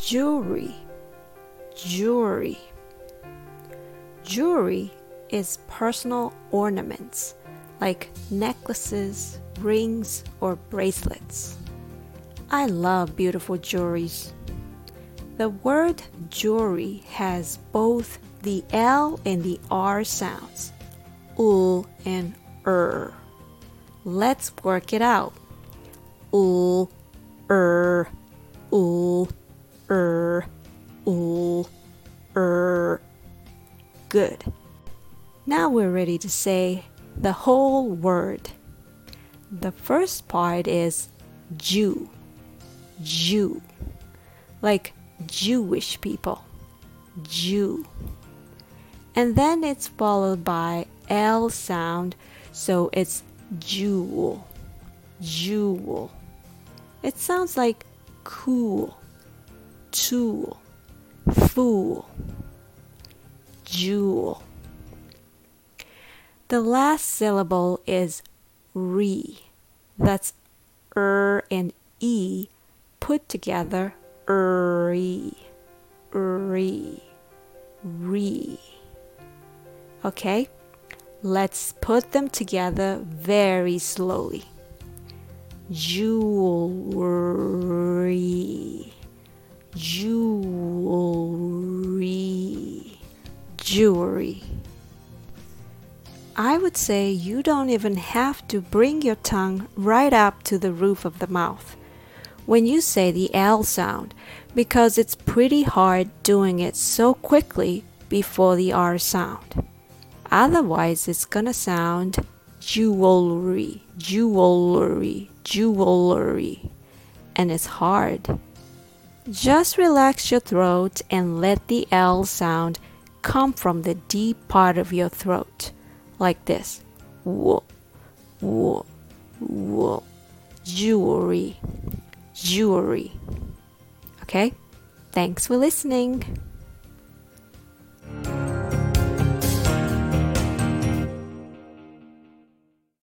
jewelry, jewelry. Jewelry is personal ornaments like necklaces, rings, or bracelets. I love beautiful jewelries. The word jewelry has both the L and the R sounds, ul and er. Let's work it out. Ul, er, er. Good. Now we're ready to say the whole word. The first part is Jew, Jew, like Jewish people, Jew. And then it's followed by L sound, so it's jewel, jewel. It sounds like cool, tool, fool, jewel. The last syllable is re. That's er and e put together, re, re, re. Okay, let's put them together very slowly. Jewelry, jewelry. I would say you don't even have to bring your tongue right up to the roof of the mouth when you say the L sound because it's pretty hard doing it so quickly before the R sound. Otherwise, it's gonna sound jewelry, jewelry, jewelry, and it's hard. Just relax your throat and let the L sound come from the deep part of your throat like this. Whoa, whoa, whoa. Jewelry, jewelry. Okay? Thanks for listening.